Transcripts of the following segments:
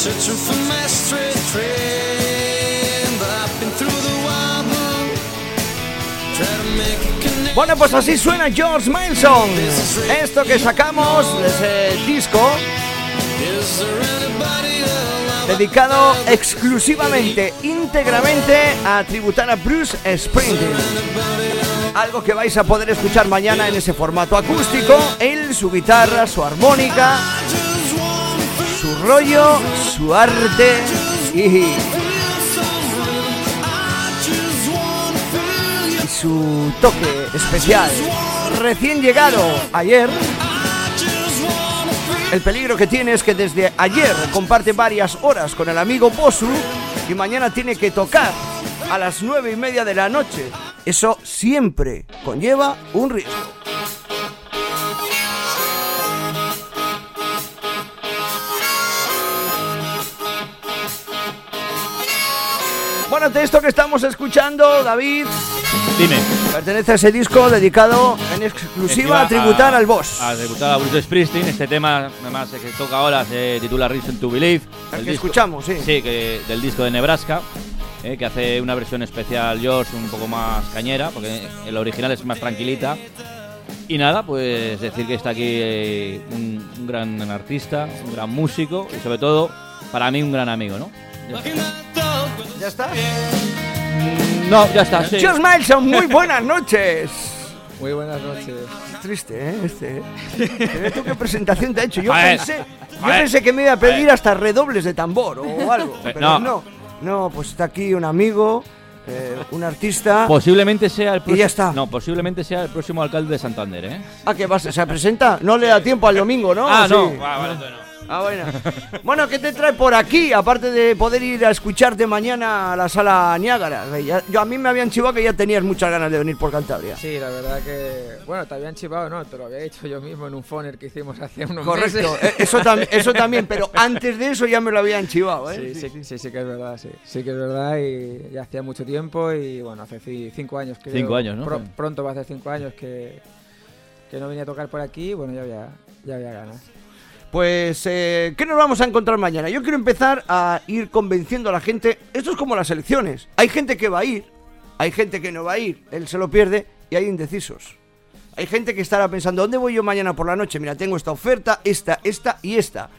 searching for my straight train, but I've been through the wobble. Try to make a connection. Bueno, pues así suena George Manson. Esto que sacamos de ese disco dedicado exclusivamente, íntegramente a tributar a Bruce Springsteen. Algo que vais a poder escuchar mañana en ese formato acústico, él, su guitarra, su armónica, su rollo, su arte y, su toque especial. Recién llegado ayer, el peligro que tiene es que desde ayer comparte varias horas con el amigo Bosu y mañana tiene que tocar a las nueve y media de la noche. Eso siempre conlleva un riesgo. De esto que estamos escuchando, David, Dime. pertenece a ese disco dedicado en exclusiva a tributar al boss. A tributar a Bruce Springsteen. Este tema, además, que toca ahora, se titula Reason to Believe. El que disco- escuchamos, sí. Sí, que, del disco de Nebraska. eh, que hace una versión especial George un poco más cañera, porque el original es más tranquilita. Y nada, pues decir que está aquí eh, un, un gran artista, un gran músico y sobre todo, para mí, un gran amigo, ¿no? ¿Ya está? No, ya está. sí. George Milson, muy buenas noches. Muy buenas noches. Triste, ¿eh? Este, ¿eh? Tú qué presentación te ha hecho. Yo A ver, pensé, yo a pensé que me iba a a pedir ver. hasta redobles de tambor o algo. Pero no. no. no. pues está aquí un amigo, eh, un artista. Posiblemente sea el Y ya está. No, posiblemente sea el próximo alcalde de Santander, ¿eh? Ah, que vas, se presenta. No le da tiempo al domingo, ¿no? ah, Sí. no. Ah, vale, no. Ah, bueno. Bueno, ¿qué te trae por aquí? Aparte de poder ir a escucharte mañana a la sala Niágara. Ya- Yo a mí me habían chivado que ya tenías muchas ganas de venir por Cantabria. Sí, la verdad que. Bueno, te habían chivado, ¿no? Te lo había dicho yo mismo en un phoner que hicimos hace unos Correcto, meses. eh, eso, tam- eso también, pero antes de eso ya me lo habían chivado, ¿eh? Sí, sí, sí, sí que es verdad, sí. Sí que es verdad y ya hacía mucho tiempo y bueno, hace ci- cinco años que... Cinco años, ¿no? pro- pronto va a ser cinco años que, que no venía a tocar por aquí y bueno, ya había, ya había ganas. Pues, eh, ¿qué nos vamos a encontrar mañana? Yo quiero empezar a ir convenciendo a la gente. Esto es como las elecciones. Hay gente que va a ir, hay gente que no va a ir, él se lo pierde y hay indecisos. Hay gente que estará pensando, ¿dónde voy yo mañana por la noche? Mira, tengo esta oferta, esta, esta y esta.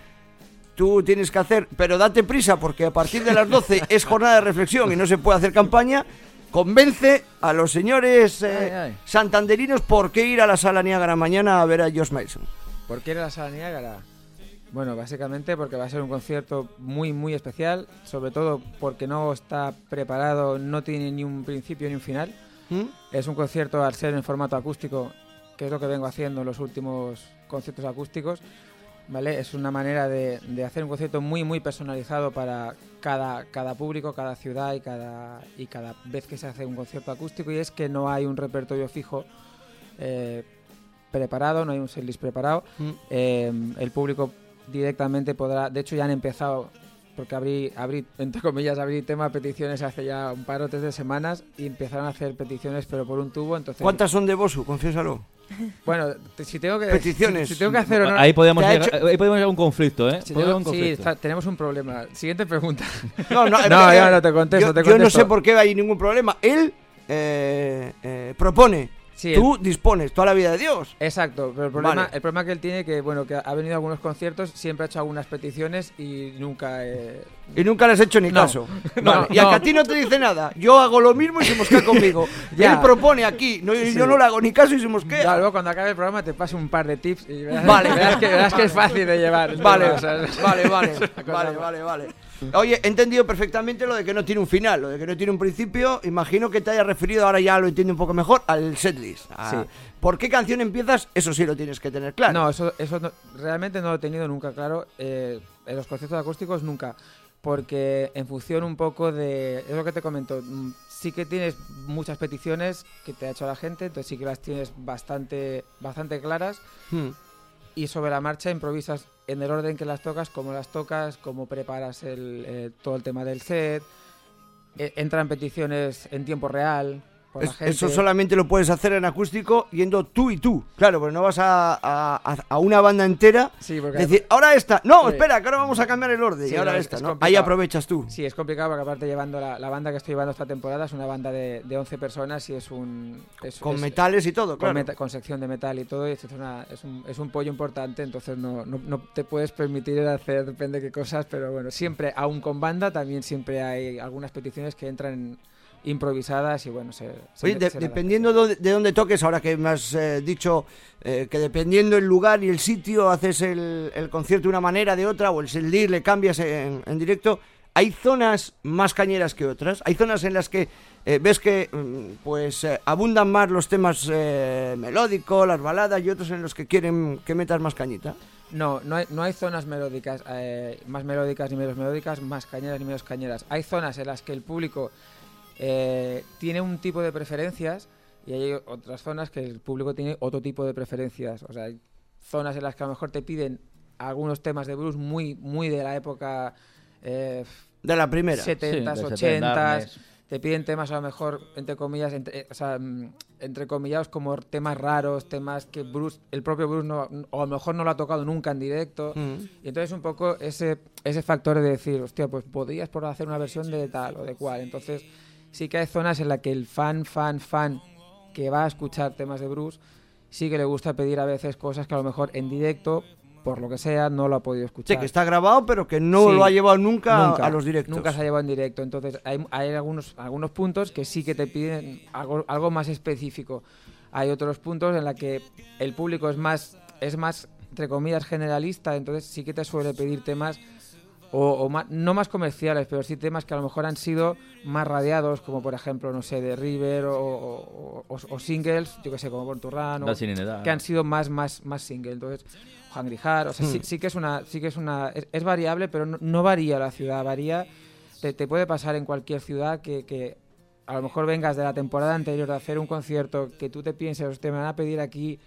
Tú tienes que hacer, pero date prisa porque a partir de las 12 es jornada de reflexión y no se puede hacer campaña. Convence a los señores eh, Ay, ay. santanderinos por qué ir a la sala Niágara mañana a ver a Josh Mason. ¿Por qué era la sala Niágara? Bueno, básicamente porque va a ser un concierto muy, muy especial, sobre todo porque no está preparado, no tiene ni un principio ni un final. ¿Mm? Es un concierto al ser en formato acústico, que es lo que vengo haciendo en los últimos conciertos acústicos. ¿vale? Es una manera de, de hacer un concierto muy, muy personalizado para cada, cada público, cada ciudad y cada, y cada vez que se hace un concierto acústico. Y es que no hay un repertorio fijo eh, preparado, no hay un setlist preparado. Mm. Eh, el público directamente podrá, de hecho ya han empezado, porque abrí, abrí entre comillas, abrí tema peticiones hace ya un par o tres de semanas y empezaron a hacer peticiones pero por un tubo, entonces... ¿Cuántas son de Bosu? Confiésalo. Bueno, si tengo que... Peticiones. Si, si tengo que hacer honor... Ahí podemos llegar, hecho- ahí podemos llegar a un conflicto, ¿eh? si un sí, está- tenemos un problema. Siguiente pregunta. No, no, No, ya no te contesto, yo, te yo no contesto. sé por qué hay ningún problema. Él eh, eh, propone. Sí, Tú dispones toda la vida de Dios. Exacto, pero el problema, Vale. el problema que él tiene que, bueno, que ha venido a algunos conciertos, siempre ha hecho algunas peticiones y nunca... eh, Y nunca le has hecho ni No. caso. No, Vale, Y a no. que a ti no te dice nada. Yo hago lo mismo y se mosquea conmigo. Ya. Él propone aquí. No, y Sí. Yo no le hago ni caso y se mosquea. Ya, luego cuando acabe el programa te paso un par de tips y verás, Vale. verás que, verás que es fácil de llevar. el Vale, tema, o sea, vale, vale, vale, vale, vale. Oye, he entendido perfectamente lo de que no tiene un final, lo de que no tiene un principio. Imagino que te haya referido, ahora ya lo entiendo un poco mejor, al setlist. Sí. ¿Por qué canción empiezas? Eso sí lo tienes que tener claro. No, eso, eso no- realmente no lo he tenido nunca claro. eh, en los conciertos acústicos nunca. Porque en función un poco de. Es lo que te comento. mm, Sí que tienes muchas peticiones que te ha hecho la gente, entonces sí que las tienes bastante, bastante claras. Hmm. Y sobre la marcha improvisas en el orden que las tocas, cómo las tocas, cómo preparas el, eh, todo el tema del set. Eh, entran peticiones en tiempo real. Por la Es- gente. Eso solamente lo puedes hacer en acústico yendo tú y tú. Claro, pero no vas a, a- a una banda entera. Sí, porque decir, ahora esta. No, Sí. espera, que ahora vamos a cambiar el orden. Sí, y ahora esta, es ¿no? Ahí aprovechas tú. Sí, es complicado porque aparte llevando la, la banda que estoy llevando esta temporada es una banda de, de 11 personas y es un... es- Con es- metales y todo, con, claro. meta- con sección de metal y todo, y es, una- es, un, es un pollo importante, entonces no, no, no te puedes permitir hacer depende de qué cosas, pero bueno, siempre, aún con banda, también siempre hay algunas peticiones que entran improvisadas y bueno, se... se- Oye, de- se le da. dependiendo de, de dónde toques, ahora que me has eh, dicho eh, que dependiendo el lugar y el sitio haces el, el concierto de una manera, de otra, o el sendir le cambias en, en directo, ¿hay zonas más cañeras que otras? ¿Hay zonas en las que eh, ves que mm, pues abundan más los temas melódicos, las baladas, y otros en los que quieren que metas más cañita? No, no hay, no hay zonas melódicas, eh, más melódicas ni menos melódicas, más cañeras ni menos cañeras. Hay zonas en las que el público eh, tiene un tipo de preferencias y hay otras zonas que el público tiene otro tipo de preferencias. O sea, hay zonas en las que a lo mejor te piden algunos temas de blues muy, muy de la época eh, De la primera. 70s, Sí, de 80s. 70s. Te piden temas a lo mejor, entre comillas, entre, eh, o sea, mm, entrecomillados como temas raros, temas que Bruce, el propio Bruce no, o a lo mejor no lo ha tocado nunca en directo. Mm. Y entonces un poco ese, ese factor de decir, hostia, pues podrías por hacer una versión de tal o de cual. Entonces sí que hay zonas en las que el fan, fan, fan que va a escuchar temas de Bruce sí que le gusta pedir a veces cosas que a lo mejor en directo, por lo que sea, no lo ha podido escuchar. Sí, que está grabado, pero que no Sí, lo ha llevado nunca, Nunca, a los directos. Nunca se ha llevado en directo. Entonces, hay, hay algunos, algunos puntos que sí que te piden algo, algo más específico. Hay otros puntos en los que el público es más, es más, entre comillas, generalista. Entonces, sí que te suele pedir temas, o, o ma- no más comerciales, pero sí temas que a lo mejor han sido más radiados, como por ejemplo, no sé, de River o, singles, yo que sé, como Borturran, o, que han sido más, más, más single. Entonces, Hungry Heart, o sea, sí, sí que es una, sí que es una, es, es variable, pero no, no varía la ciudad, varía, te, te puede pasar en cualquier ciudad que, que a lo mejor vengas de la temporada anterior de hacer un concierto que tú te pienses, "Hostia, me van a pedir aquí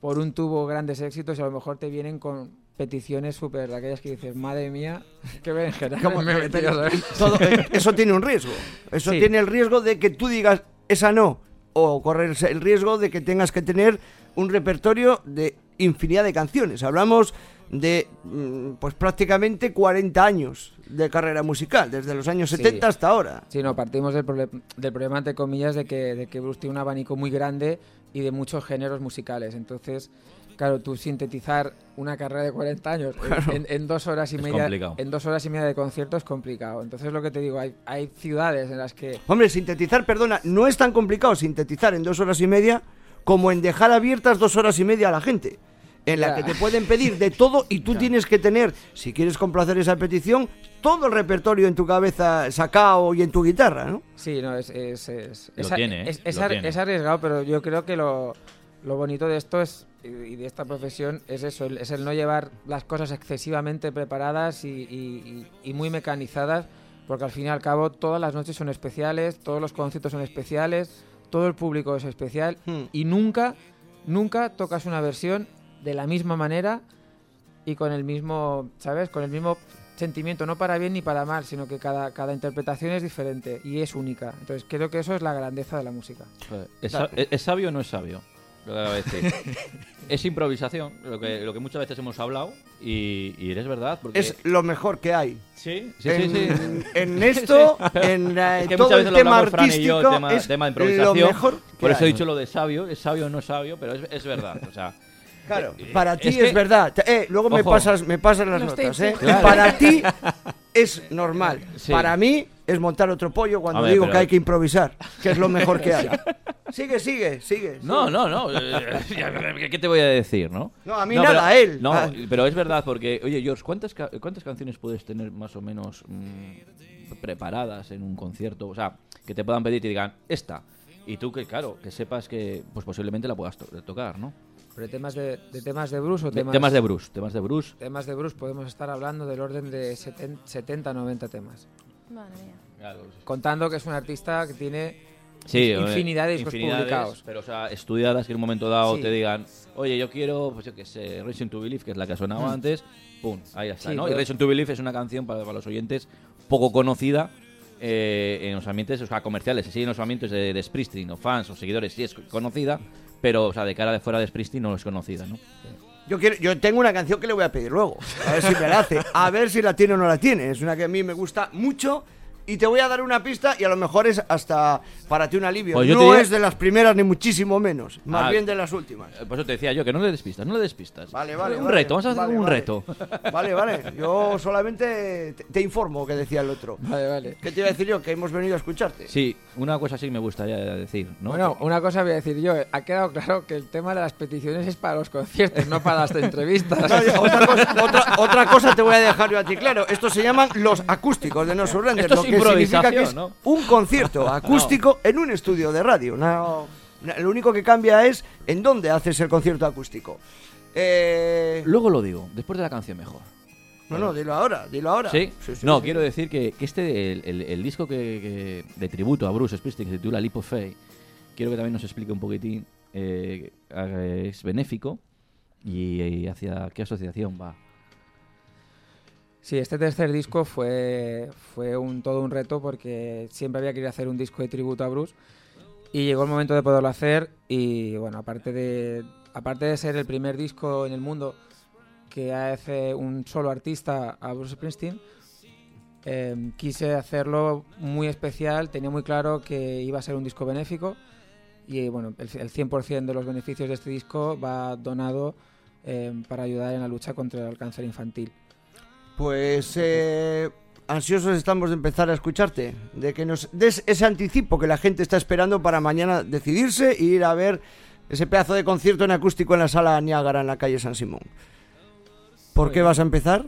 por un tubo grandes éxitos y a lo mejor te vienen con peticiones súper, aquellas que dices, madre mía, qué berenjena Como- me he metido", ¿sabes? Todo, eh, eso tiene un riesgo. Eso Sí. tiene el riesgo de que tú digas esa no. O correr el riesgo de que tengas que tener un repertorio de infinidad de canciones. Hablamos de mm, pues prácticamente 40 años de carrera musical, desde los años Sí. 70 hasta ahora. Sí, no, partimos del, del problema, entre comillas, de que, de que Bruce tiene un abanico muy grande y de muchos géneros musicales. Entonces, claro, tú sintetizar una carrera de 40 años en- en, en dos horas y Es media complicado. en dos horas y media de concierto es complicado. Entonces, lo que te digo, hay, hay ciudades en las que Hombre, sintetizar, perdona, no es tan complicado sintetizar en dos horas y media como en dejar abiertas dos horas y media a la gente. En la que te pueden pedir de todo y tú tienes que tener, si quieres complacer esa petición, todo el repertorio en tu cabeza sacado y en tu guitarra, ¿no? Sí, no, es, es, es, Lo es- tiene, ¿eh? es- es Lo ar- tiene. es arriesgado, pero yo creo que lo, lo bonito de esto es y de esta profesión es eso, es el no llevar las cosas excesivamente preparadas y, y- y- muy mecanizadas, porque al fin y al cabo todas las noches son especiales, todos los conciertos son especiales, todo el público es especial Hmm. y nunca, nunca tocas una versión de la misma manera y con el mismo, ¿sabes? Con el mismo sentimiento, no para bien ni para mal, sino que cada, cada interpretación es diferente y es única. Entonces creo que eso es la grandeza de la música. Joder, ¿Es, sa- ¿es- es sabio o no es sabio? Lo es improvisación, lo que, lo que muchas veces hemos hablado, y, y es verdad. Porque... Es lo mejor que hay. Sí, sí, en, sí. sí. en esto, en eh, Es que todo muchas el veces lo tema hablamos Fran y yo, artístico, tema, es tema de lo improvisación. mejor que Por eso he dicho lo de sabio, es sabio o no sabio, pero es, es verdad. O sea, Claro, Eh, para ti es es, que- verdad. Eh, luego me pasas, me pasas las notas, ¿eh? Claro. Para ti es normal. Sí. Para mí es montar otro pollo cuando ver, digo pero- que hay que improvisar, que es lo mejor que hay. Sigue, sigue, sigue. no, no, no. eh, ¿Qué- ¿Qué te voy a decir, no? No, a mí No, nada, pero- a él. No, Ah. pero es verdad, porque, oye, George, ¿cuántas, ca- ¿cuántas canciones puedes tener más o menos mm, preparadas en un concierto? O sea, que te puedan pedir y te digan, esta. Y tú, que claro, que sepas que pues posiblemente la puedas to- tocar, ¿no? Pero de temas de, de temas de Bruce o De- temas, temas de Bruce, temas de Bruce. temas de Bruce podemos estar hablando del orden de 70 90 temas. Madre mía. Contando que es un artista que tiene Sí, infinidad de discos infinidades, publicados. Pero, o sea, estudiadas que en un momento dado Sí. te digan, oye, yo quiero, pues yo qué sé, Reason to Believe, que es la que ha sonado antes, pum, ahí está, Sí, ¿no? Y pero- Reason to Believe es una canción para, para los oyentes poco conocida, eh, en los ambientes o sea, comerciales, sí, en los ambientes de, de Springsteen o fans o seguidores, sí es conocida, pero o sea, de cara de fuera de Springsteen no es conocida, ¿no? Yo, quiero, yo tengo una canción que le voy a pedir luego. A ver si me la hace. A ver si la tiene o no la tiene. Es una que a mí me gusta mucho. Y te voy a dar una pista y a lo mejor es hasta para ti un alivio. Pues yo no diría- es de las primeras ni muchísimo menos. Más Ah. bien de las últimas. Eh, Por eso te decía yo que no le despistas, no le despistas. Vale, vale. Un vale. reto, vamos a hacer Vale, un vale. reto. Vale, vale. Yo solamente te, te informo, que decía el otro. Vale, vale. ¿Qué te iba a decir yo? Que hemos venido a escucharte. Sí, una cosa sí me gustaría decir, ¿no? Bueno, una cosa voy a decir yo. Ha quedado claro que el tema de las peticiones es para los conciertos, no para las entrevistas. No, yo- otra, cosa, otra, otra cosa te voy a dejar yo a ti claro. Estos se llaman los acústicos de No Surrender. Esto lo es que significa que es ¿no? un concierto acústico en un estudio de radio. No- lo único que cambia es en dónde haces el concierto acústico. Eh, Luego lo digo, después de la canción mejor. no, no, dilo ahora, dilo ahora. ¿Sí? Sí, sí, no, sí. quiero decir que, que este, el, el- el disco que, que- de tributo a Bruce Springsteen, que se titula Faith, quiero que también nos explique un poquitín, eh, eh, es benéfico y, y hacia qué asociación va. Sí, este tercer disco fue, fue un, todo un reto porque siempre había querido hacer un disco de tributo a Bruce y llegó el momento de poderlo hacer y bueno, aparte de, aparte de ser el primer disco en el mundo que hace un solo artista a Bruce Springsteen, eh, quise hacerlo muy especial, tenía muy claro que iba a ser un disco benéfico y bueno, el, el 100% de los beneficios de este disco va donado eh, para ayudar en la lucha contra el cáncer infantil. Pues eh, ansiosos estamos de empezar a escucharte, de que nos des ese anticipo que la gente está esperando para mañana decidirse e ir a ver ese pedazo de concierto en acústico en la sala Niágara en la calle San Simón. ¿Por qué vas a empezar?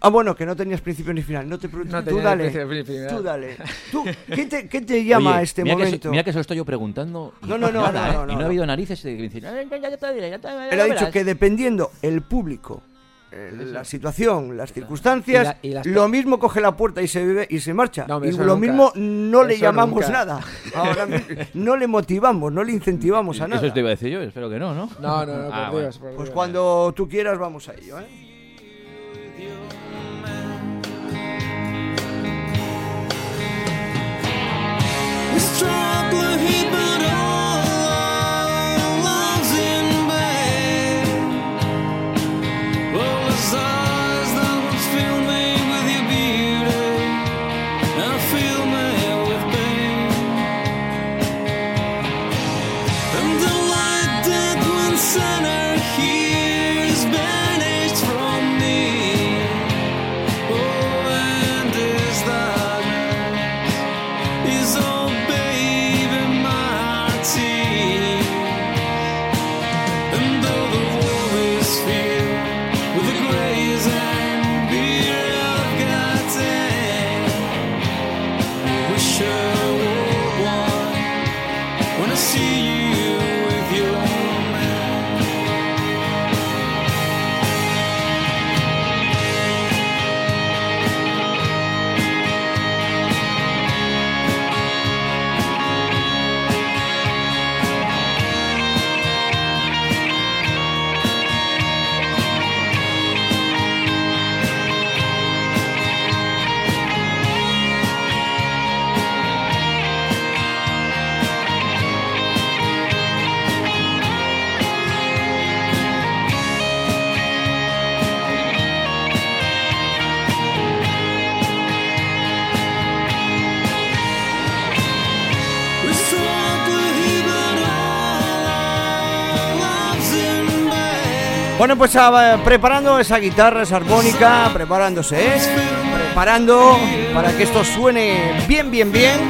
Ah, bueno, que no tenías principio ni final. No te pregunto. No tú dale. Tú dale. Tú, ¿qué, te, qué te llama Oye, a este mira Que, momento? mira que se lo estoy yo preguntando. No, no, no, nada, no, ¿eh? no, Y no, ha habido narices de "Eh, ya, ya te diré, ya te ya Él ha dicho verás". que dependiendo el público, eh, la situación, las circunstancias, Y la- y las lo mismo coge la puerta y se bebe y se marcha. No, y lo nunca. mismo no le Eso llamamos nunca. nada. Ahora mismo no le motivamos, no le incentivamos a nada. Eso te iba a decir yo, espero que no, ¿no? No, no, no, por Ah, bueno. Dios. por Pues Dios. cuando tú quieras vamos a ello, ¿eh? But Bueno, pues ah, preparando esa guitarra, esa armónica, preparándose, ¿eh? Preparando para que esto suene bien, bien, bien.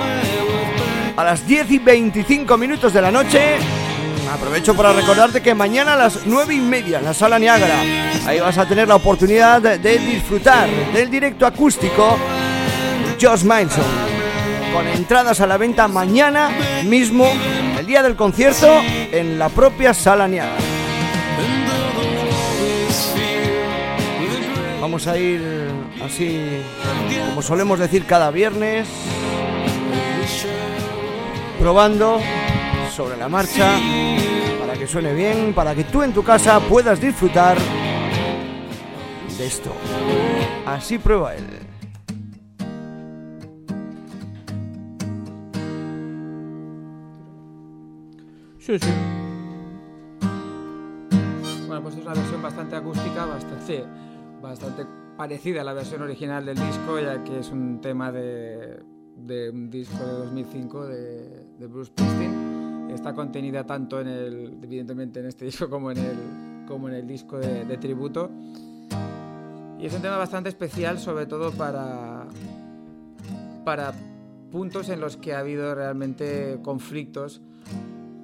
A las 10 y 25 minutos de la noche. Aprovecho para recordarte que mañana a las 9 y media en la sala Niágara. Ahí vas a tener la oportunidad de, disfrutar del directo acústico Josh Mileson. Con entradas a la venta mañana mismo, el día del concierto, en la propia sala Niágara. vamos a ir así, como solemos decir cada viernes, probando sobre la marcha, para que suene bien, para que tú en tu casa puedas disfrutar de esto. Así prueba él. Sí, sí. Bueno, pues es una versión bastante acústica, bastante bastante parecida a la versión original del disco, ya que es un tema de, de un disco de 2005 de, de Bruce Springsteen. Está contenida tanto en el, evidentemente en este disco como en el, como en el disco de, de tributo. Y es un tema bastante especial, sobre todo para, para puntos en los que ha habido realmente conflictos,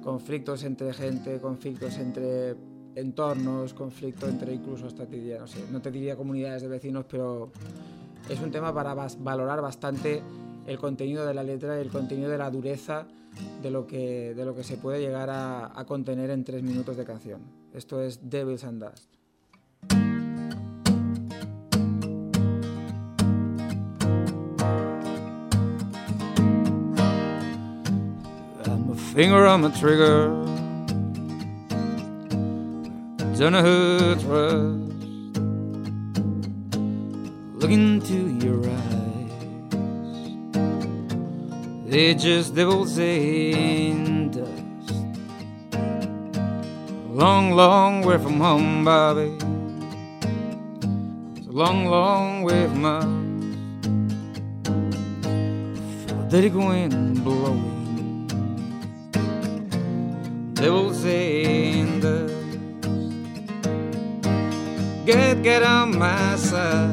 conflictos entre gente, conflictos entre entornos, conflictos entre incluso hasta te diría, no sé, no te diría comunidades de vecinos, pero es un tema para valorar bastante el contenido de la letra y el contenido de la dureza de lo que, de lo que se puede llegar a, a contener en tres minutos de canción. Esto es Devils and Dust. I'm a finger on the trigger. Who to trust. Look into your eyes. They're just devils in dust. Long, long way from home, Bobby. It's a long, long way from us. Dirty wind blowing devils in the get on my side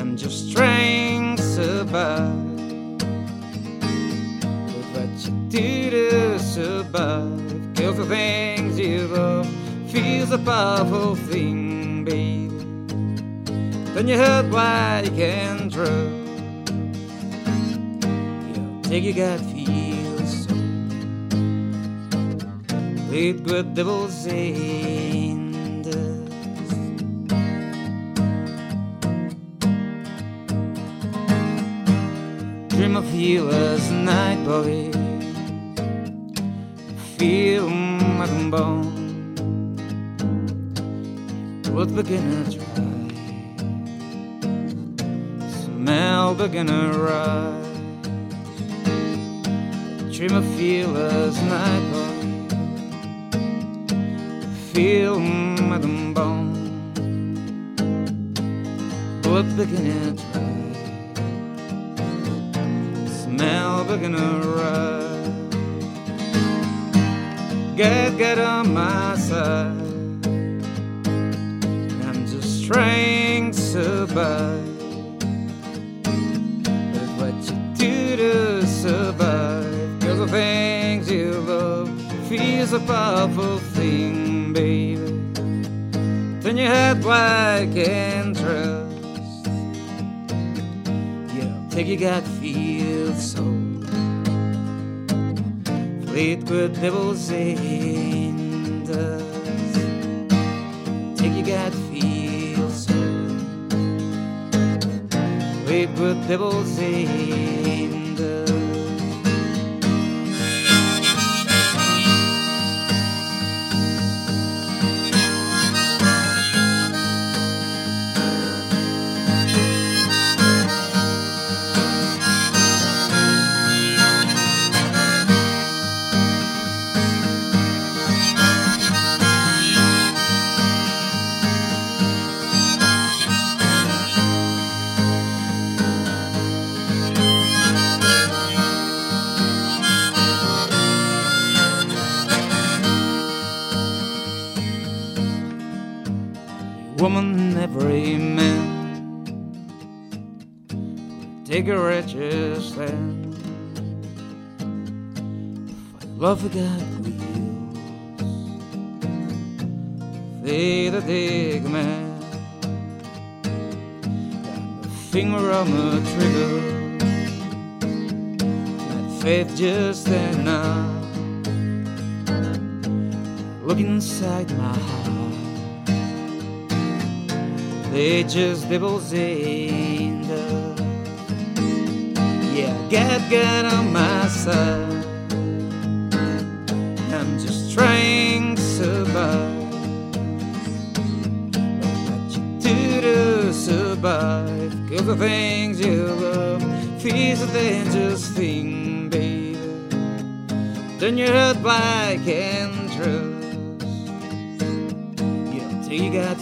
I'm just trying to survive. With what you do to survive kills the things you love feels a powerful thing baby. Then you hurt why you can't trust yeah, take your gut feels so. With good devils in Dream of you as a night boy. Feel my bone. Blood begin to dry. Smell begin to rise. Dream of you as a night boy feel my bone. Blood beginning to dry. Beginning to rise. Get, get on my side. I'm just trying to survive. But what you do to survive, cause the things you love feels a powerful thing, baby. Then you had black and trust. Yeah, take your gut breed wird Nebel sehen. Take your gut feel so. Breed wird Nebel sehen. Woman, every man. Take a righteous land. For love of God wheels. They the dig man. And the finger on the trigger. That faith just enough. Look inside my heart. They just devils in the Yeah, get get on my side. I'm just trying to survive. What you do to survive Cause the things you love Feels a dangerous thing, baby. Turn your head black and trust. Know, till you got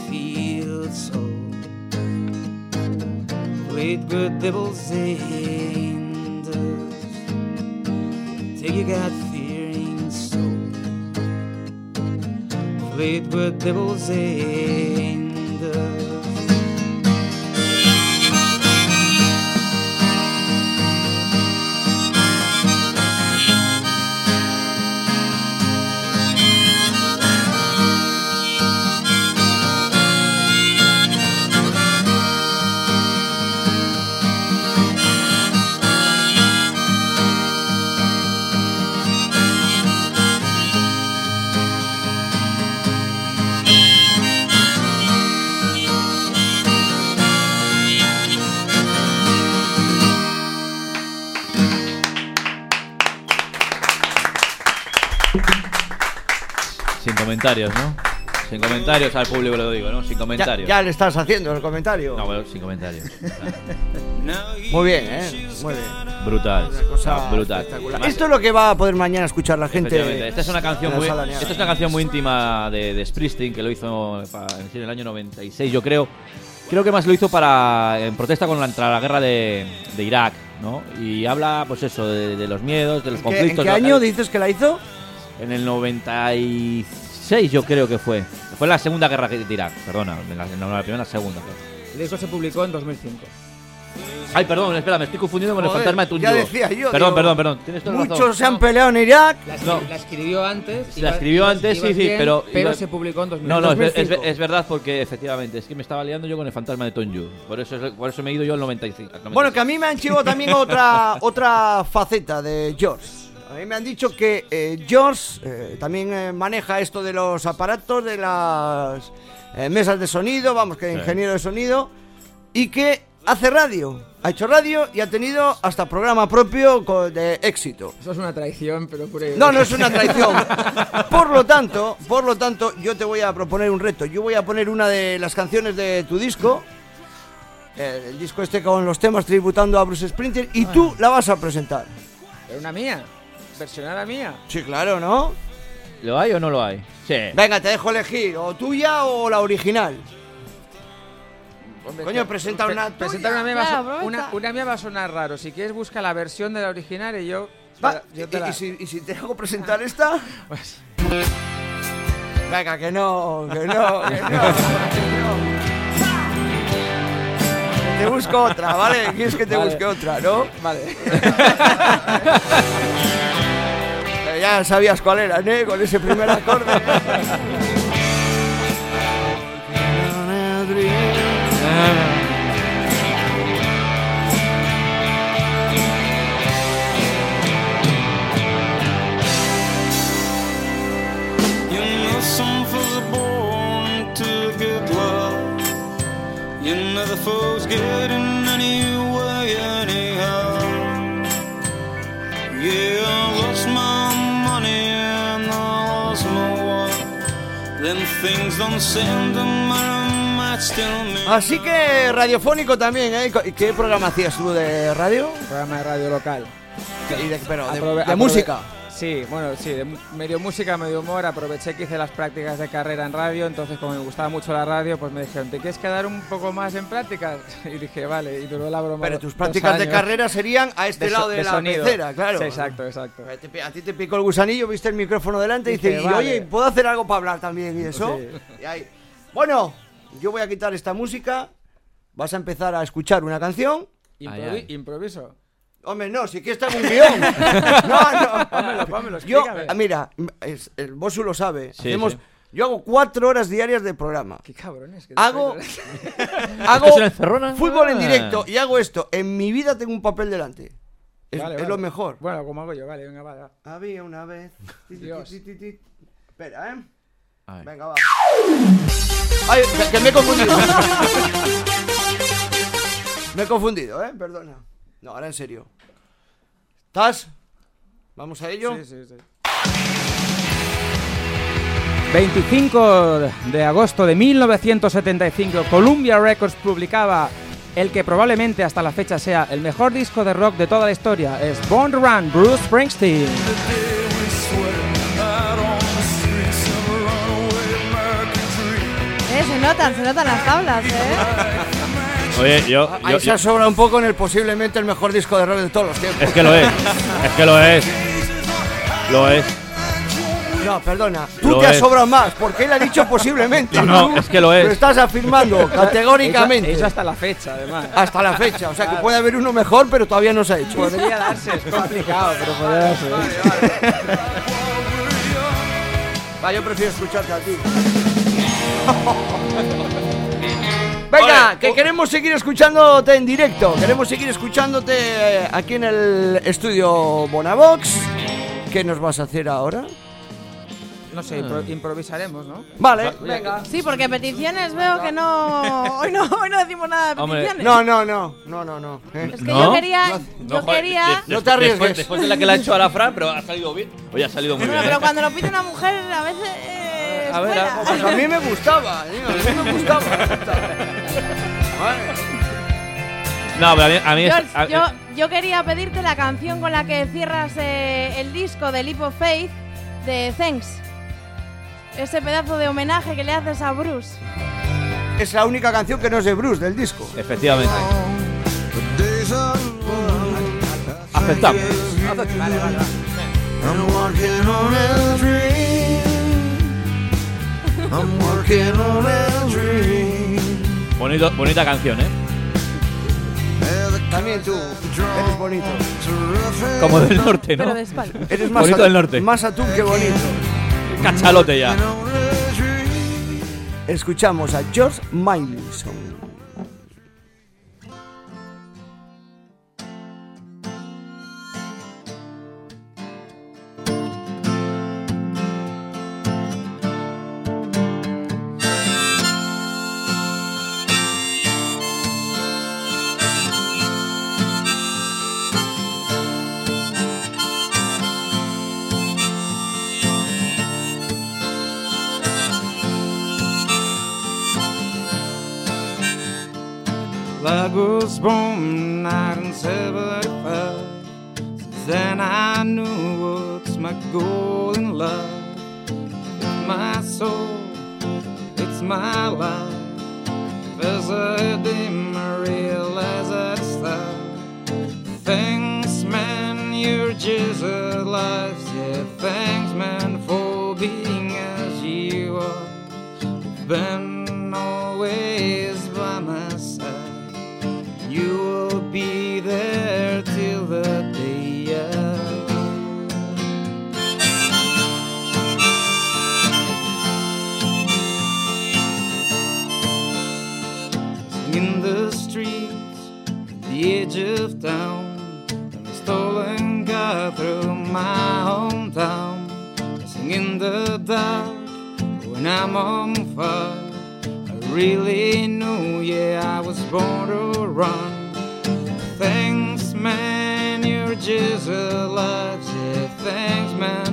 weet good devils and Take you got fearing soul. Fleetwood devils and comentarios, ¿no? Sin comentarios al público lo digo, ¿no? Sin Ya, comentarios. ya le estás haciendo el comentario. No, bueno, sin comentarios. Muy bien, ¿eh? Muy bien. Brutal. Una cosa brutal. espectacular. Esto es lo que va a poder mañana escuchar la gente. Esta es una canción muy, esta es una canción muy íntima de, de Springsteen que lo hizo en el año 96, yo creo. Creo que más lo hizo para en protesta contra la, guerra de, de Irak, ¿no? Y habla, pues eso, de, de los miedos, de los ¿En qué, en conflictos. qué año dices que la hizo? En el 96 yo creo que fue. Fue la segunda guerra de Irak, perdona. En la, en la primera, la segunda. El disco se publicó en 2005. Ay, perdón, espera, me estoy confundiendo con Joder, el fantasma de Tunju. ya decía yo, Perdón, digo, perdón, perdón. Tienes toda Muchos razón. se han peleado en Irak. La, escri- No. la escribió antes. La escribió antes, sí, sí, pero- Pero iba- se publicó en 2005. No, no, es, es, 2005. ver- es verdad porque efectivamente es que me estaba liando yo con el fantasma de Tonju. Por eso, es- por eso me he ido yo al 95. al 96. Bueno, que a mí me han chivado también otra, otra faceta de George. A mí me han dicho que eh, George eh, también eh, maneja esto de los aparatos, de las eh, mesas de sonido, vamos, que es Sí. ingeniero de sonido, y que hace radio. Ha hecho radio y ha tenido hasta programa propio de éxito. Eso es una traición, pero No, no es una traición. Por lo tanto, por lo tanto, yo te voy a proponer un reto. Yo voy a poner una de las canciones de tu disco. El disco este con los temas tributando a Bruce Springsteen y tú la vas a presentar. Pero una mía. Versionada mía. Sí, claro, ¿no? ¿Lo hay o no lo hay? Sí. Venga, te dejo elegir, o tuya o la original. Hombre, Coño, presenta pre- una tuya. presentar una mía, va a una, una mía va a sonar raro. Si quieres, busca la versión de la original y yo. Va, yo y, te la- y si, y si te hago presentar esta? Pues, Venga, que no, que no, que no, que no. Te busco otra, ¿vale? Quieres que te Vale. busque otra, ¿no? vale. Ya sabías cuál era, ¿eh? Con ese primer acorde. You know are Así que radiofónico también, ¿eh? ¿Y ¿Qué programa hacías tú de radio? Programa de radio local. Y de, pero de, de aprove- música. Sí, bueno, sí, de medio música, medio humor. Aproveché que hice las prácticas de carrera en radio, entonces como me gustaba mucho la radio, pues me dijeron, ¿te quieres quedar un poco más en prácticas? Y dije, vale, y duró la broma. Pero tus prácticas de carrera serían a este De lado so- de, de la sonido. pecera, claro. Sí, exacto, exacto. A ti- te picó el gusanillo, viste el micrófono delante y dices, vale. oye, ¿puedo hacer algo para hablar también y eso? Sí. Y ahí. Bueno, yo voy a quitar esta música, vas a empezar a escuchar una canción. Improvi- Ay, ay. Improviso. Hombre, no, si que está en un guion. no, no. Pónmelo, pónmelo, Yo, explícame. mira, es- el Bosu lo sabe. Sí, Hacemos, sí. Yo hago cuatro horas diarias de programa. Qué cabrones. que Hago, hago ¿Esto es una encerrona? fútbol en Ah. directo y hago esto. En mi vida tengo un papel delante. Es, Vale, es vale. lo mejor. Bueno, como hago yo, vale, venga, va. va. Había una vez. Ti, ti, Dios. ti, ti, ti. Espera, ¿eh? A ver. Venga, va. Ay, que- que me he confundido. me he confundido, ¿eh? Perdona. No, ahora en serio. ¿Estás? ¿Vamos a ello? Sí, sí, sí. 25 de agosto de 1975, Columbia Records publicaba el que probablemente hasta la fecha sea el mejor disco de rock de toda la historia. Es Born to Run, Bruce Springsteen. Eh, se notan, se notan las tablas, ¿eh? Oye, yo, Ahí yo- se sobra un poco en el posiblemente el mejor disco de rock de todos los tiempos. es que lo es, es que lo es, lo es. No, perdona. Tú Lo te has es. sobrado más, porque él ha dicho posiblemente. No, es que lo es. estás afirmando categóricamente. Eso, eso hasta la fecha, además. Hasta la fecha. O sea que puede haber uno mejor, pero todavía no se ha hecho. Podría darse, es complicado, pero podría darse. Va, yo prefiero escucharte a ti. Venga, Vale, que o- queremos seguir escuchándote en directo. Queremos seguir escuchándote eh, aquí en el estudio Bonavox. ¿Qué nos vas a hacer ahora? No sé, impro- improvisaremos, ¿no? Vale, venga. Sí, porque peticiones veo que no. Hoy no, hoy no decimos nada de Hombre, peticiones. No, no, no, no, no, no. ¿eh? Es que ¿No? yo quería. No, yo quería. No te arriesgues. Después, de la que le ha hecho a la Fran, pero ha salido bien. Oye, ha salido muy Bueno, bien. pero ¿eh? cuando lo pide una mujer, a veces. eh, A ver, fuera. a- Pues a mí me gustaba, tío, a mí me gustaba. Vale. No, pero a mí, a mí es- George, a- yo, yo quería pedirte la canción con la que cierras eh, el disco de Leap of Faith de Thanks. Ese pedazo de homenaje que le haces a Bruce. Es la única canción que no es de Bruce del disco. Efectivamente. Aceptamos. On a dream. I'm working on a dream. Bonito, bonita canción, ¿eh? También tú eres bonito. Como del norte, ¿no? Pero de espalda. Eres más, Bonito atún- del norte. más atún que bonito. Cachalote ya. Escuchamos a George Mileson. Was born 1975. Since then I knew what's my goal in life. My soul, it's my life. As I dim, I realize I start. Thanks, man, you're just life. Yeah, thanks, man, for being as you are. Been I'm on fire. I really knew, yeah, I was born to run. Thanks, man, you're just a light. Yeah, thanks, man,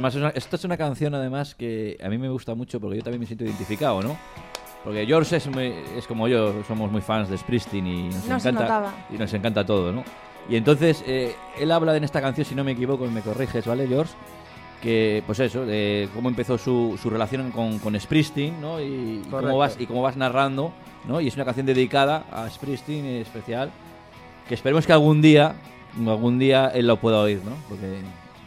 Bonita. Es una- esto es una canción además que a mí me gusta mucho porque yo también me siento identificado, ¿no? Porque George es, muy- es como yo, somos muy fans de Springsteen y nos No se encanta notaba. y nos encanta todo, ¿no? Y entonces eh, él habla en esta canción, si no me equivoco, y me corriges, ¿vale, George? Que, pues eso, de cómo empezó su, su relación con, con Springsteen, ¿no? Y, cómo Correcto. vas, y cómo vas narrando, ¿no? Y es una canción dedicada a Springsteen en especial, que esperemos que algún día, algún día él lo pueda oír, ¿no? Porque,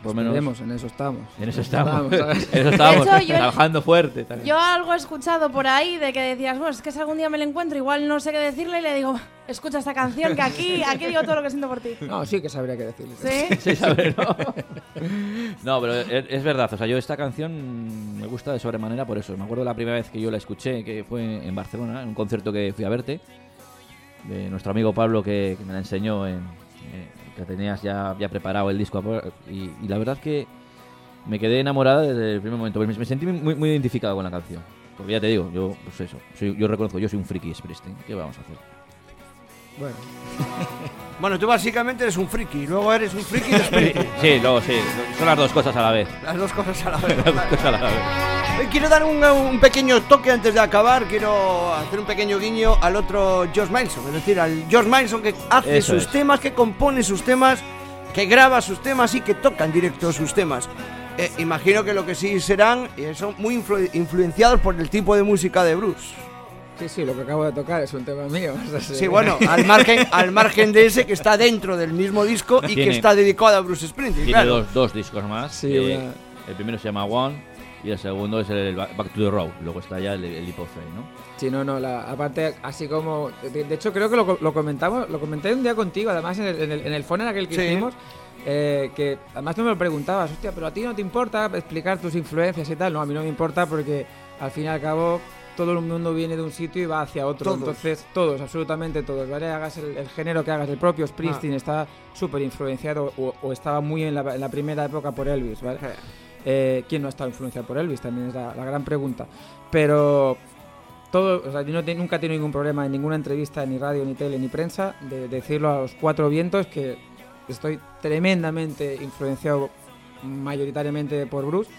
por menos... Esperemos, en eso estamos. En eso estamos. eso estamos. Yo- trabajando fuerte. Yo algo he escuchado por ahí de que decías, bueno, es que si algún día me lo encuentro, igual no sé qué decirle y le digo, escucha esta canción, que aquí, aquí digo todo lo que siento por ti. No, sí que sabría qué decirle. ¿Sí? Sí, sabe, ¿no? No, pero es, verdad. O sea, yo esta canción me gusta de sobremanera por eso. Me acuerdo la primera vez que yo la escuché, que fue en Barcelona, en un concierto que fui a verte, de nuestro amigo Pablo que, que me la enseñó, en, que tenías ya, ya preparado el disco. a por- Y, y la verdad que me quedé enamorada desde el primer momento. Me, me sentí muy, muy identificado con la canción. Porque ya te digo, yo, pues eso, soy- yo reconozco, yo soy un friki Springsteen. ¿Qué vamos a hacer? Bueno, Bueno, tú básicamente eres un friki, luego eres un friki de. Sí, luego sí, son las dos cosas a la vez. Las dos cosas a la vez. Las dos cosas a la vez. Eh, Quiero dar un, un pequeño toque antes de acabar. Quiero hacer un pequeño guiño al otro George Manson. Es decir, al George Manson que hace Eso sus es. temas, que compone sus temas, que graba sus temas y que toca en directo sus temas. Eh, imagino que lo que sí serán eh, son muy influ- influenciados por el tipo de música de Bruce. sí, sí, lo que acabo de tocar es un tema mío. o sea, Sí, bueno, al margen, al margen de ese que está dentro del mismo disco y que Tiene- está dedicado a Bruce Springsteen. Tiene claro. dos, dos discos más. Sí, eh, El primero se llama One y el segundo es el Back to the Road. Luego está ya el, el Leap of Faith, ¿no? Sí, no, no, la, aparte, así como. De, de hecho, creo que lo, lo comentamos, lo comenté un día contigo, además en el, en el, en el phone en aquel que Sí. hicimos. eh, que además tú me lo preguntabas, hostia, pero a ti no te importa explicar tus influencias y tal. No, a mí no me importa porque al fin y al cabo todo el mundo viene de un sitio y va hacia otro. Todos. Entonces, todos, absolutamente todos, ¿vale? Hagas el, el género que hagas, el propio Springsteen está súper influenciado o, o estaba muy en la, en la primera época por Elvis, ¿vale? Eh, ¿Quién no ha estado influenciado por Elvis? También es la, la gran pregunta. Pero todo, o sea, yo no nunca he tenido ningún problema en ninguna entrevista, ni radio, ni tele, ni prensa, de decirlo a los cuatro vientos que estoy tremendamente influenciado mayoritariamente por Bruce,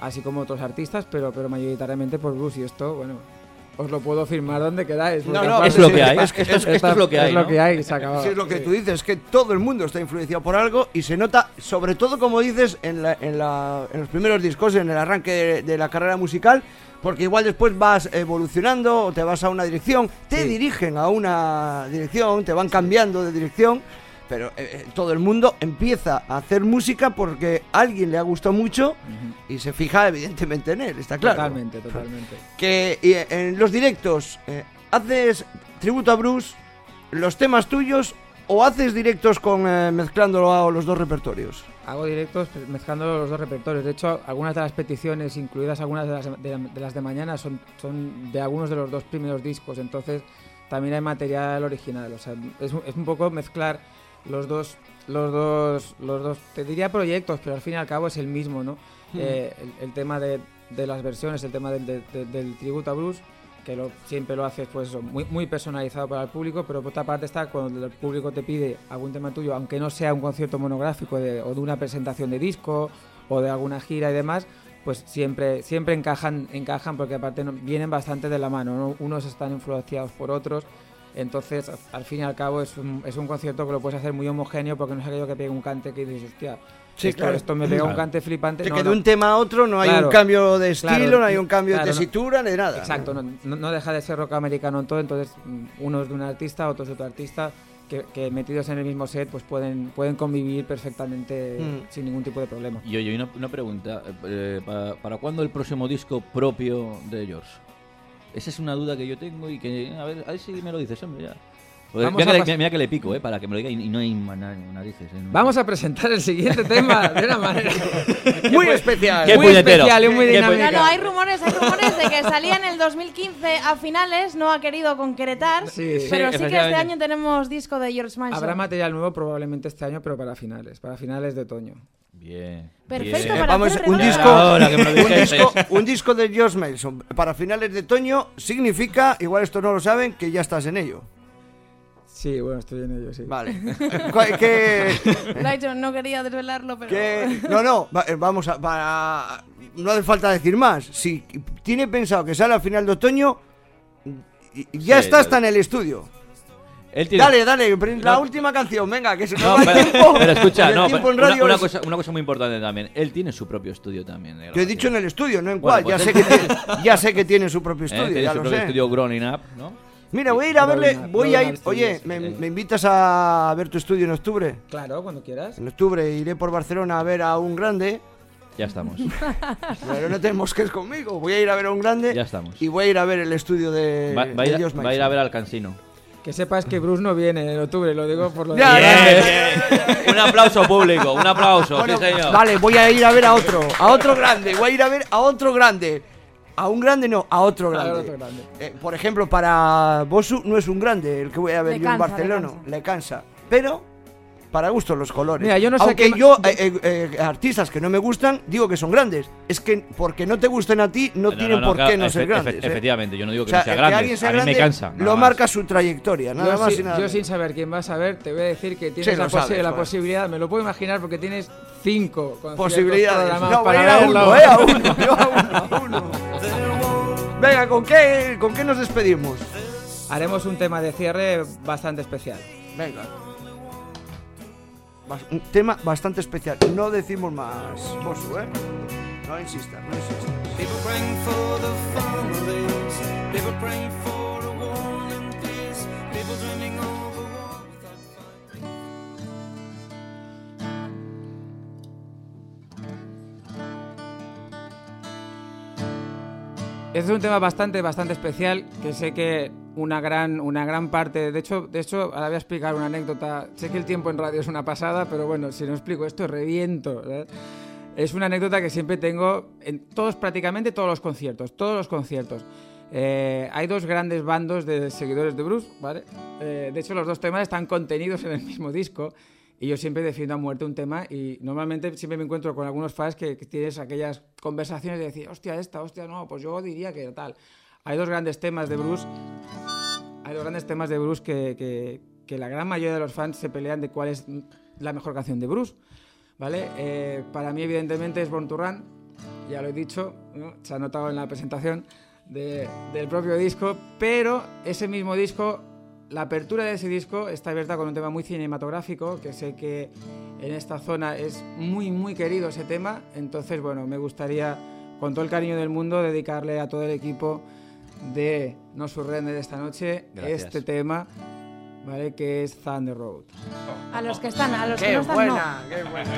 así como otros artistas, pero, pero mayoritariamente por Bruce. Y esto, bueno, os lo puedo firmar donde queráis. No, no, Es lo que hay. es que- esto, es, esto es lo que hay. Es lo ¿no? que hay, se acabó. Sí, es lo que Sí. tú dices, que todo el mundo está influenciado por algo y se nota, sobre todo como dices, en, la- en, la- en los primeros discos, en el arranque de, de la carrera musical, porque igual después vas evolucionando o te vas a una dirección, te Sí. dirigen a una dirección, te van cambiando de dirección, pero eh, eh, todo el mundo empieza a hacer música porque a alguien le ha gustado mucho y se fija evidentemente en él, está claro. Totalmente, totalmente. Que y, eh, en los directos eh, haces tributo a Bruce, los temas tuyos o haces directos con eh, mezclándolo a los dos repertorios. Hago directos mezclando los dos repertorios. De hecho, algunas de las peticiones, incluidas algunas de las de, de las de mañana, son, son de algunos de los dos primeros discos. Entonces, también hay material original. O sea, es, es un poco mezclar los dos, los dos, los dos, te diría proyectos, pero al fin y al cabo es el mismo, ¿no? Eh, el, el tema de, de las versiones, el tema del, de- de- del tributo a Bruce, que lo, siempre lo haces pues eso, muy, muy personalizado para el público, pero por otra parte está cuando el público te pide algún tema tuyo, aunque no sea un concierto monográfico de- o de una presentación de disco o de alguna gira y demás, pues siempre, siempre encajan, encajan porque aparte no- vienen bastante de la mano, ¿no? unos están influenciados por otros, entonces al- fin y al cabo es un, es un concierto que lo puedes hacer muy homogéneo porque no es aquello que pegue un cante que dices, hostia, Sí, esto, claro. esto me pega un cante flipante. De No, que de no. un tema a otro no hay Claro. un cambio de estilo, Claro. no hay un cambio Claro, de no. tesitura ni nada. Exacto, no, deja de ser rock americano en todo, entonces mm, unos de un artista, otros de otro artista, que, que metidos en el mismo set pues pueden, pueden convivir perfectamente Mm. sin ningún tipo de problema. Y oye, una, una pregunta. eh, ¿para, para cuándo el próximo disco propio de George? Esa es una duda que yo tengo y que, a ver, a ver si me lo dices, hombre, ya. Mira, a que le, mira que le pico, eh, para que me lo diga y, y no hay narices. eh, no. Vamos a presentar el siguiente tema de una manera Muy especial. qué muy puñetero. especial y muy pu- No, dinámica. no, hay rumores, hay rumores de que salía en el 2015 a finales, no ha querido concretar, Sí. pero Sí, sí que este año tenemos disco de George Manson. Habrá material nuevo probablemente este año, pero para finales, para finales de otoño. Bien. Perfecto, bien. Eh, para vamos, hacer un disco, Ahora que me lo un, disco, un disco de George Mason para finales de otoño significa, igual esto no lo saben, que ya estás en ello. Sí, bueno, estoy en ello, sí. Vale. ¿Cuál- ¿Qué, Lo ha dicho, no quería desvelarlo, pero... qué- No, no, eh, vamos a... Para... No hace falta decir más. Si tiene pensado que sale a final de otoño, ya Sí, está, está en el estudio. Él tiene- Dale, dale, la No. última canción, venga, que se nos No, va el pero, tiempo. pero escucha, el no, tiempo pero en una, radio una es- cosa, una cosa muy importante también. Él tiene su propio estudio también. de Yo he dicho en el estudio, no en Bueno, cuál. pues ya, él- sé que tiene, ya sé que tiene su propio Eh, estudio, tiene ya su lo propio sé. estudio Growing Up, ¿no? Mira, voy a ir a verle, voy a ir, oye, ¿me, eh. me invitas a ver tu estudio en octubre? Claro, cuando quieras. En octubre iré por Barcelona a ver a un grande, Ya estamos. pero no tenemos que es conmigo, voy a ir a ver a un grande Ya estamos. y voy a ir a ver el estudio de, Va, va a ir, de a- Dios va a ir a ver al Cansino. Que sepas que Bruce no viene en octubre, lo digo por lo de... Bien, bien. un aplauso público, un aplauso, Bueno, sí señor. Vale, voy a ir a ver a otro, a otro grande, voy a ir a ver a otro grande. A un grande no, a otro A grande. otro grande. Eh, por ejemplo, para Bosu no es un grande el que voy a ver Le yo en le Barcelona. cansa. Le cansa. Pero, para gusto los colores. Mira, yo no sé Aunque qué- yo, eh, eh, eh, artistas que no me gustan, digo que son grandes. Es que porque no te gusten a ti, no, tienen por claro, qué no ser efe- grandes. ¿eh? Efectivamente, yo no digo O que sea, no sea el que grande. alguien sea a mí grande me cansa. lo más. marca su trayectoria, nada yo, más sin, y nada yo menos. sin saber quién vas a ver, te voy a decir que tienes Sí, la, posi- sabes, la posibilidad, me lo puedo imaginar porque tienes cinco Posibilidades. No, para ir a uno, eh, a uno, yo a uno, a uno. Venga, ¿con qué, ¿con qué nos despedimos? Haremos un tema de cierre bastante especial. Venga. Un tema bastante especial. No decimos más, Bosu, ¿eh? No insistas, no insistas. Este es un tema bastante, bastante especial que sé que una gran, una gran parte, de hecho, de hecho, ahora voy a explicar una anécdota. Sé que el tiempo en radio es una pasada, pero bueno, si no explico esto reviento. Es una anécdota que siempre tengo en todos, prácticamente todos los conciertos, todos los conciertos. Eh, hay dos grandes bandos de seguidores de Bruce, ¿vale? Eh, de hecho, los dos temas están contenidos en el mismo disco y yo siempre defiendo a muerte un tema y normalmente siempre me encuentro con algunos fans que, que tienes aquellas conversaciones de decir, hostia, esta, hostia, no, pues yo diría que tal. Hay dos grandes temas de Bruce, hay dos grandes temas de Bruce que, que- que la gran mayoría de los fans se pelean de cuál es la mejor canción de Bruce, ¿vale? Eh, para mí, evidentemente, es Born to Run, ya lo he dicho, ¿no? se ha notado en la presentación de- del propio disco, pero ese mismo disco, la apertura de ese disco está abierta con un tema muy cinematográfico, que sé que en esta zona es muy, muy querido ese tema, entonces, bueno, me gustaría, con todo el cariño del mundo, dedicarle a todo el equipo de No Surrender esta noche Gracias. este tema, ¿vale? Que es Thunder Road. A los que están, a los que Qué no están, buena, qué buena.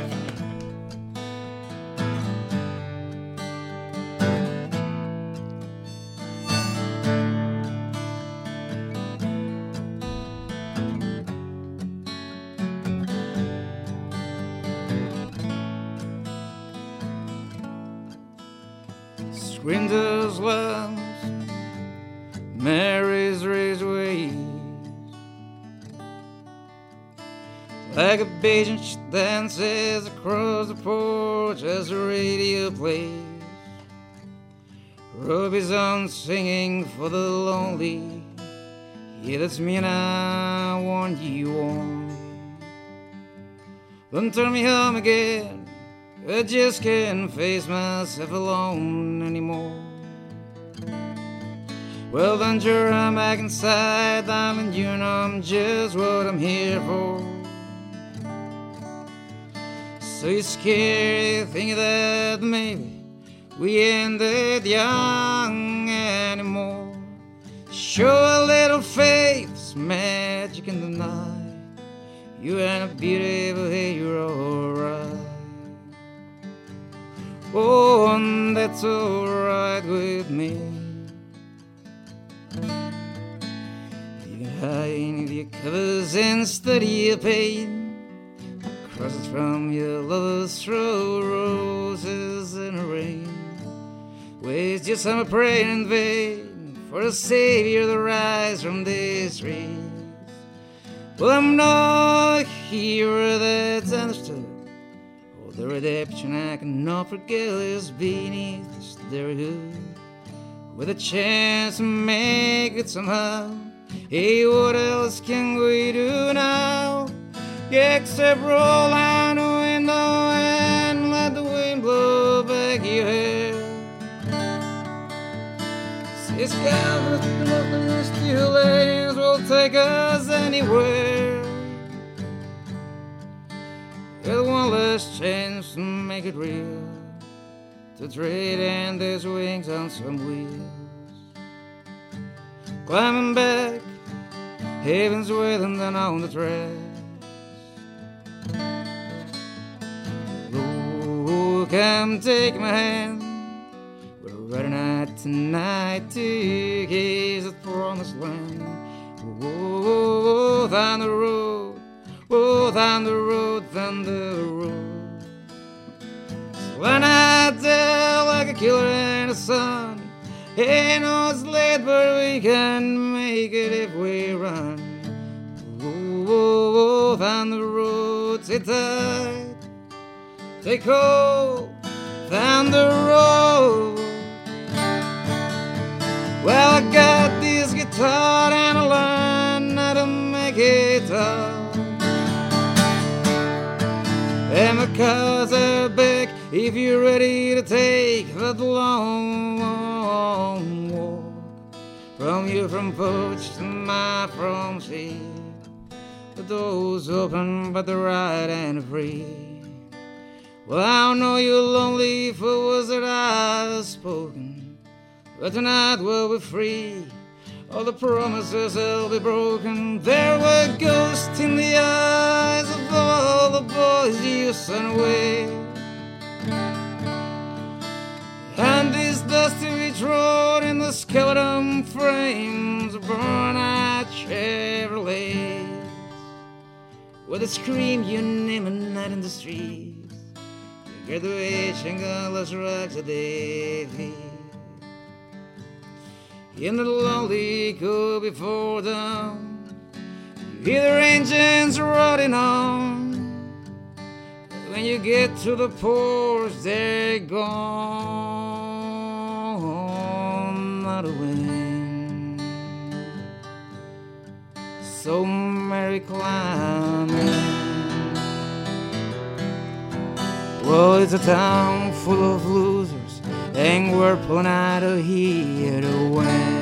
Pigeon she dances across the porch as the radio plays Ruby's on singing for the lonely Yeah, that's me and I want you on Don't turn me home again I just can't face myself alone anymore. Well, then, sure, I'm back inside, darling. You know I'm just what I'm here for. So you scared, thinking that maybe we ended young anymore. Show a little faith, it's magic in the night. You ain't a beautiful, you're alright. Oh, and that's alright with me. You can hide in your covers and study your pain. Crosses from your lover's throat, roses in the rain. Waste your summer praying in vain for a savior to rise from this race. Well, I'm no hero that's understood. Oh, the redemption I cannot forget is beneath their hood. With a chance to make it somehow. Hey, what else can we do now? Except roll down the window and let the wind blow back your hair. See, skies nothing still lanes will take us anywhere. With one last chance to make it real, to trade in these wings on some wheels. Climbing back, heaven's waiting down on the track. Come take my hand. We're riding out tonight to gaze at promised land. Oh, down the road, oh, down the road, down the road. When I tell like a killer in the sun, hey, no, it's late, but we can make it if we run. Oh, down the road, sit tight. Take hold down the road. Well, I got this guitar and I learned how to make it up. And my cars are back if you're ready to take that long, long walk. From you from porch to my front seat. The door's open, but the ride ain't free. Well, I know you're lonely for words that I've spoken. But tonight we'll be free. All the promises will be broken. There were ghosts in the eyes of all the boys you sent away. And this dusty beach road in the skeleton frames of burn out Chevrolets. With a scream you name a night in the streets. Way Shingalus rocks a day. In the lonely cool before dawn, you hear their engines running on. When you get to the porch, they're gone, not a wing. So Mary climbing. Well, it's a town full of losers, and we're pulling out of here to win.